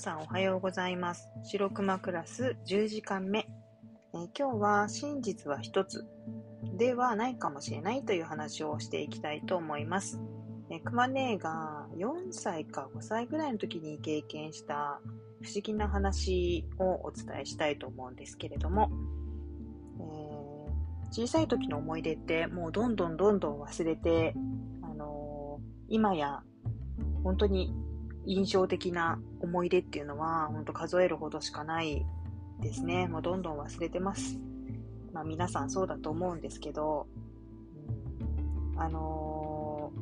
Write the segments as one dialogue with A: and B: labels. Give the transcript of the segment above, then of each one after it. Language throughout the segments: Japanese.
A: さんおはようございます。白熊クラス10時間目。えー、今日は真実は一つではないかもしれないという話をしていきたいと思います。えー、熊姉が4歳か5歳ぐらいの時に経験した不思議な話をお伝えしたいと思うんですけれども、えー、小さい時の思い出ってもうどんどんどんどん忘れて、あの今や本当に印象的な思い出っていうのは、本当数えるほどしかないですね。もうどんどん忘れてます。まあ皆さんそうだと思うんですけど、あの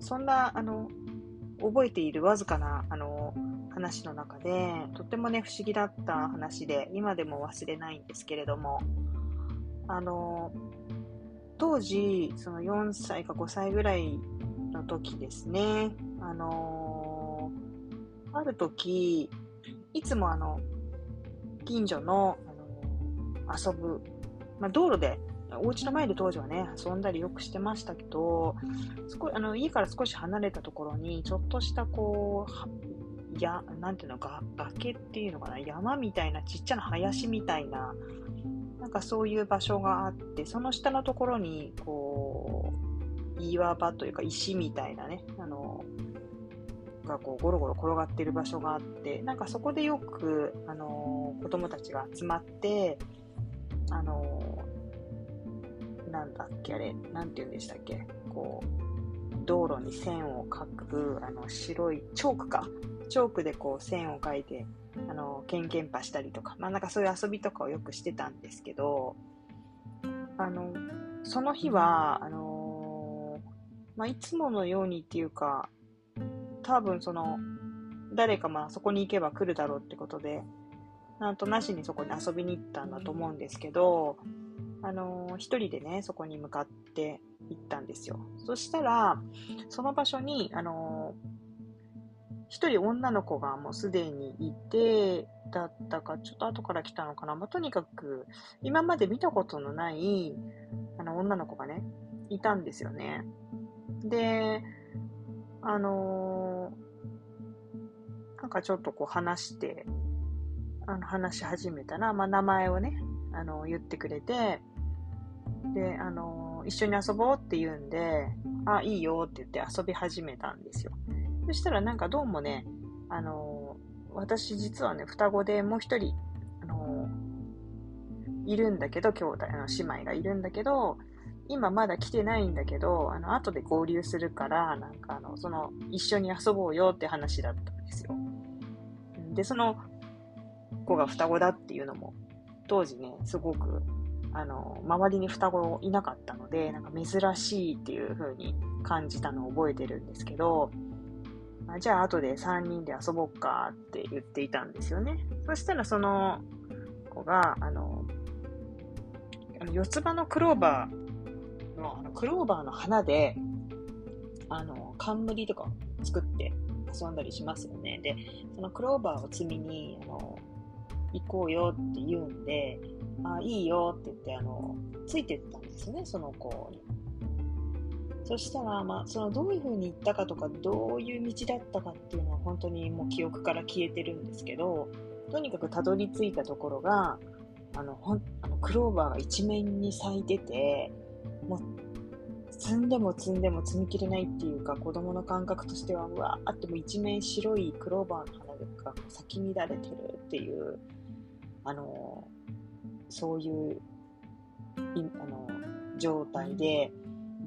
A: ー、そんな、あの、覚えているわずかな、あのー、話の中で、とってもね、不思議だった話で、今でも忘れないんですけれども、あのー、当時、その4歳か5歳ぐらいの時ですね、あのある時、いつもあの、近所の、あの、遊ぶ、まあ、道路で、お家の前で当時はね、遊んだりよくしてましたけど、そこあの家から少し離れたところに、ちょっとしたこう、や、なんていうのか、崖っていうのかな、山みたいな、ちっちゃな林みたいな、なんかそういう場所があって、その下のところに、こう、岩場というか石みたいなね、あの、がこうゴロゴロ転がってる場所があって、なんかそこでよく、あのー、子供たちが集まって、あのー、なんだっけあれ、なんて言うんでしたっけこう、道路に線を描く、あの、白い、チョークか。チョークでこう線を描いて、あの、ケンケンパしたりとか、まあなんかそういう遊びとかをよくしてたんですけど、あの、その日は、あのまあいつものようにっていうか、多分その、誰かまあそこに行けば来るだろうってことで、なんとなしにそこに遊びに行ったんだと思うんですけど、あのー、一人でね、そこに向かって行ったんですよ。そしたら、その場所に、あのー、一人女の子がもうすでにいて、だったか、ちょっと後から来たのかな。まあ、とにかく、今まで見たことのない、あの、女の子がね、いたんですよね。で、あのー、なんかちょっとこう話して、あの話し始めたら、まあ、名前をね、あの言ってくれて、で、あのー、一緒に遊ぼうって言うんで、あ、いいよって言って遊び始めたんですよ。そしたらなんかどうもね、あのー、私実はね、双子でもう一人、あのいるんだけど、兄弟の姉妹がいるんだけど、今まだ来てないんだけど、あの、後で合流するから、なんかあの、その、一緒に遊ぼうよって話だったんですよ。で、その子が双子だっていうのも、当時ね、すごく、あの、周りに双子いなかったので、なんか珍しいっていう風に感じたのを覚えてるんですけど、あじゃあ後で3人で遊ぼうかって言っていたんですよね。そしたらその子が、あの、あの四つ葉のクローバーのあのクローバーの花で、あの、冠とか作って遊んだりしますよね。で、そのクローバーを摘みに、あの、行こうよって言うんで、あ、いいよって言って、あの、ついてったんですね、その子に。そしたら、まあ、そのどういう風に行ったかとか、どういう道だったかっていうのは本当にもう記憶から消えてるんですけど、とにかくたどり着いたところが、あの、ほん、あの、クローバーが一面に咲いてて、もう、積んでも積んでも積み切れないっていうか、子供の感覚としては、うわーっても一面白いクローバーの花が咲き乱れてるっていう、あの、そういう、あの、状態で、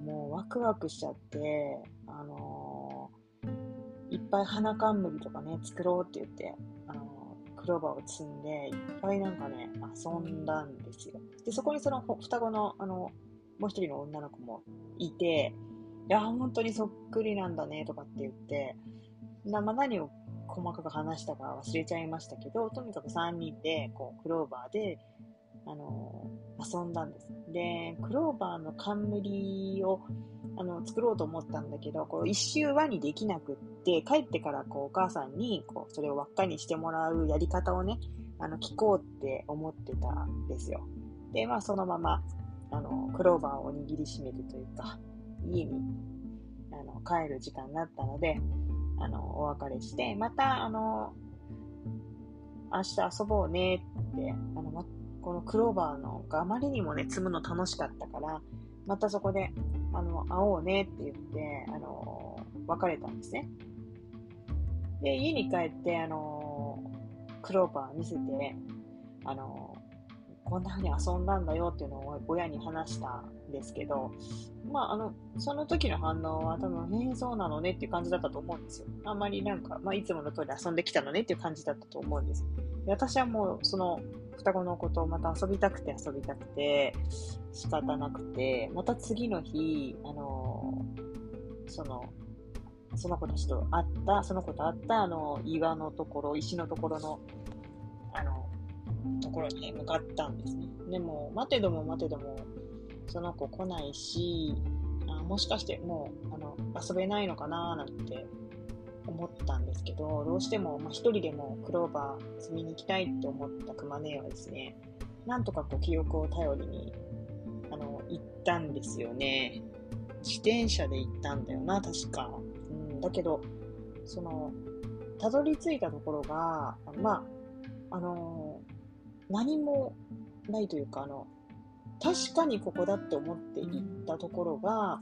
A: もうワクワクしちゃって、あのいっぱい花冠とかね、作ろうって言って、あのクローバーを積んで、いっぱいなんかね、遊んだんですよ。で、そこにその双子の、あの、もう一人の女の子もいて、いや、本当にそっくりなんだね、とかって言って、なまあ、何を細かく話したか忘れちゃいましたけど、とにかく3人で、こう、クローバーで、あの、遊んだんです。で、クローバーの冠を、あの、作ろうと思ったんだけど、こう、一周輪にできなくって、帰ってから、こう、お母さんに、こう、それを輪っかにしてもらうやり方をね、あの、聞こうって思ってたんですよ。で、まあ、そのまま、あの、クローバーを握りしめるというか、家に、あの、帰る時間になったので、あの、お別れして、また、あの、明日遊ぼうねって、あの、このクローバーのがあまりにもね、積むの楽しかったから、またそこで、あの、会おうねって言って、あの、別れたんですね。で、家に帰って、あの、クローバー見せて、あの、こんな風に遊んだんだよっていうのを親に話したんですけど、まあ、あの、その時の反応は多分、えー、そうなのねっていう感じだったと思うんですよ。あんまりなんか、まあ、いつもの通り遊んできたのねっていう感じだったと思うんです。で私はもう、その、双子のことまた遊びたくて遊びたくて、仕方なくて、また次の日、あの、その、その子たちと会った、その子と会った、あの、岩のところ、石のところ、の、ところに、ね、向かったんですね。でも、待てども待てども、その子来ないし、あもしかしてもう、あの、遊べないのかななんて思ったんですけど、どうしても、まあ、一人でもクローバー積みに行きたいって思った熊姉はですね、なんとかこう記憶を頼りに、あの、行ったんですよね。自転車で行ったんだよな、確か。うん、だけど、その、たどり着いたところが、まあ、あの何もないというか、あの、確かにここだって思って行ったところが、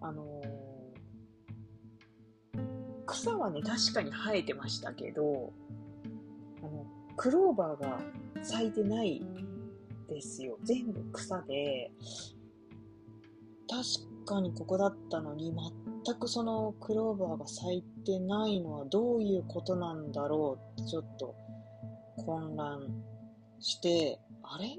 A: あの草はね、確かに生えてましたけど、あの、クローバーが咲いてないですよ。全部草で、確かにここだったのに、全くそのクローバーが咲いてないのはどういうことなんだろうってちょっと混乱して、あれ？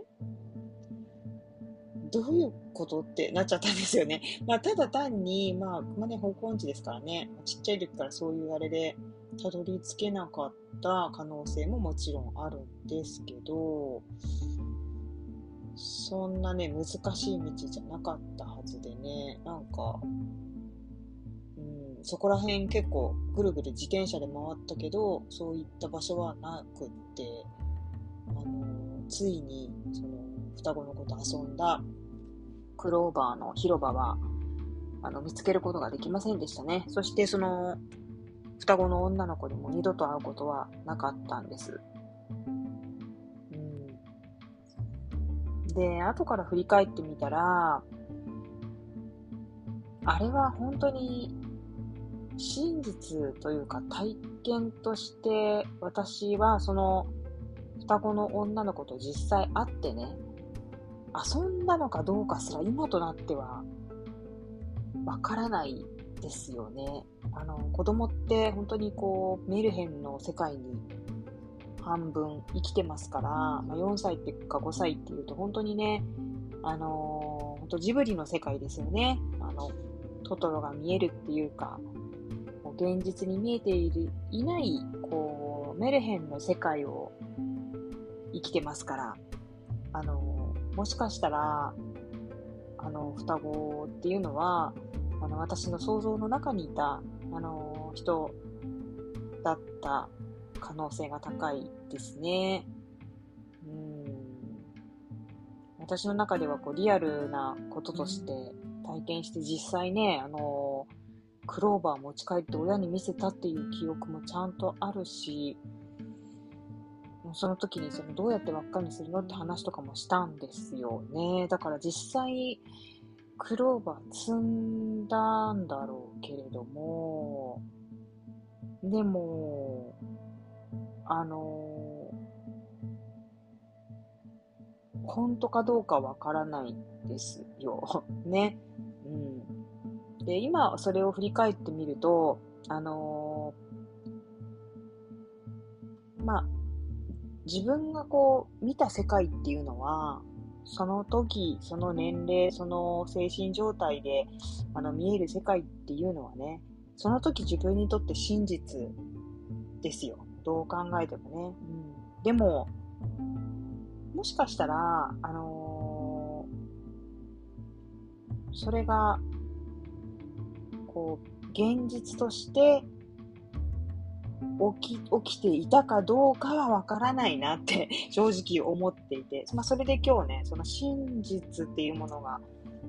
A: どういうことってなっちゃったんですよね。まあ、ただ単に、まあ、熊ね、方向音痴ですからね、ちっちゃい時からそういうあれで、たどり着けなかった可能性ももちろんあるんですけど、そんなね、難しい道じゃなかったはずでね、なんか、うん、そこら辺結構ぐるぐる自転車で回ったけど、そういった場所はなくって、あの、ついに、その、双子の子と遊んだクローバーの広場は、あの、見つけることができませんでしたね。そしてその、双子の女の子にも二度と会うことはなかったんです。うん。で、後から振り返ってみたら、あれは本当に真実というか体験として私はその双子の女の子と実際会ってね、遊んだのかどうかすら今となってはわからないですよね。あの、子供って本当にこう、メルヘンの世界に半分生きてますから、まあ、4歳っていうか5歳っていうと本当にね、あのー、本当ジブリの世界ですよね。あの、トトロが見えるっていうか、もう現実に見えている、いない、こう、メルヘンの世界を生きてますから、あのもしかしたら、あの、双子っていうのは、あの、私の想像の中にいた、あの、人だった可能性が高いですね。うん。私の中では、こう、リアルなこととして体験して実際ね、あの、クローバー持ち帰って親に見せたっていう記憶もちゃんとあるし、その時にそのどうやって輪っかにするのって話とかもしたんですよね。だから実際、クローバー積んだんだろうけれども、でも、あの本当かどうかわからないですよ。ね。うん。で、今それを振り返ってみると、あのまあ、自分がこう見た世界っていうのは、その時、その年齢、その精神状態であの見える世界っていうのはね、その時自分にとって真実ですよ。どう考えてもね。うん、でも、もしかしたら、あのー、それが、こう、現実として起き、起きていたかどうかはわからないなって 正直思っていて、まあ、それで今日ね、その真実っていうものが、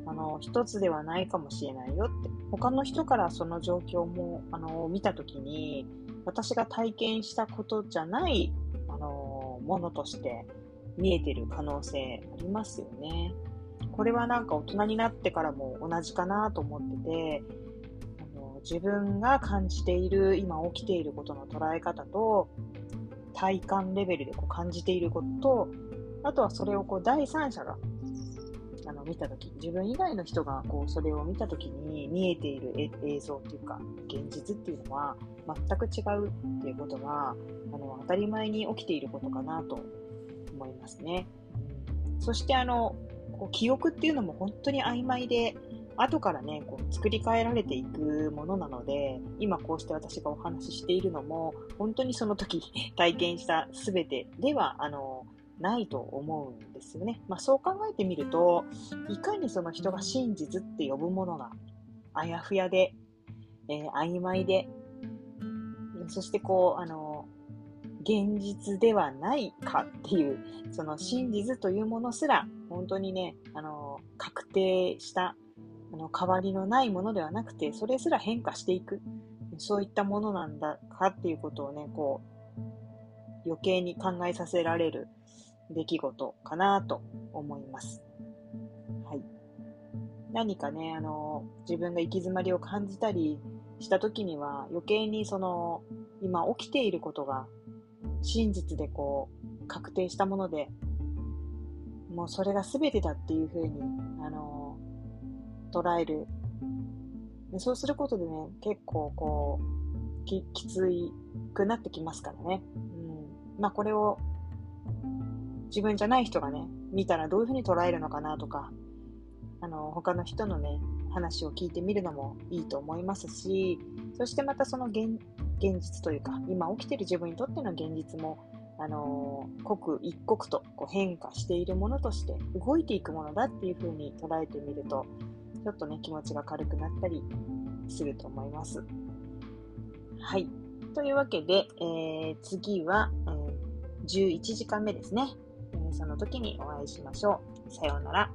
A: あの、一つではないかもしれないよって、他の人からその状況も、あの、見たときに、私が体験したことじゃない、あの、ものとして見えてる可能性ありますよね。これはなんか大人になってからも同じかなと思ってて、自分が感じている、今起きていることの捉え方と、体感レベルでこう感じていることと、あとはそれをこう第三者があの見たとき、自分以外の人がこうそれを見たときに見えている映像っていうか、現実っていうのは全く違うっていうことが、あの当たり前に起きていることかなと思いますね。そしてあの、こう記憶っていうのも本当に曖昧で、後からね、こう作り変えられていくものなので、今こうして私がお話ししているのも、本当にその時体験した全てでは、あの、ないと思うんですよね。まあそう考えてみると、いかにその人が真実って呼ぶものがあやふやで、えー、曖昧で、そしてこう、あの、現実ではないかっていう、その真実というものすら、本当にね、あの、確定した、あの、変わりのないものではなくて、それすら変化していく、そういったものなんだかっていうことをね、こう、余計に考えさせられる出来事かなと思います。はい。何かね、あの、自分が行き詰まりを感じたりした時には余計にその、今起きていることが真実でこう、確定したもので、もうそれが全てだっていうふうに、あの捉えるで。そうすることでね、結構こう、ききついくなってきますからね。うん。まあこれを自分じゃない人がね、見たらどういうふうに捉えるのかなとか、あの、他の人のね、話を聞いてみるのもいいと思いますし、そしてまたその現現実というか、今起きてる自分にとっての現実も、あの、刻一刻とこう変化しているものとして動いていくものだっていうふうに捉えてみると、ちょっとね、気持ちが軽くなったりすると思います。はい。というわけで、えー、次は、えー、11時間目ですねえ。その時にお会いしましょう。さようなら。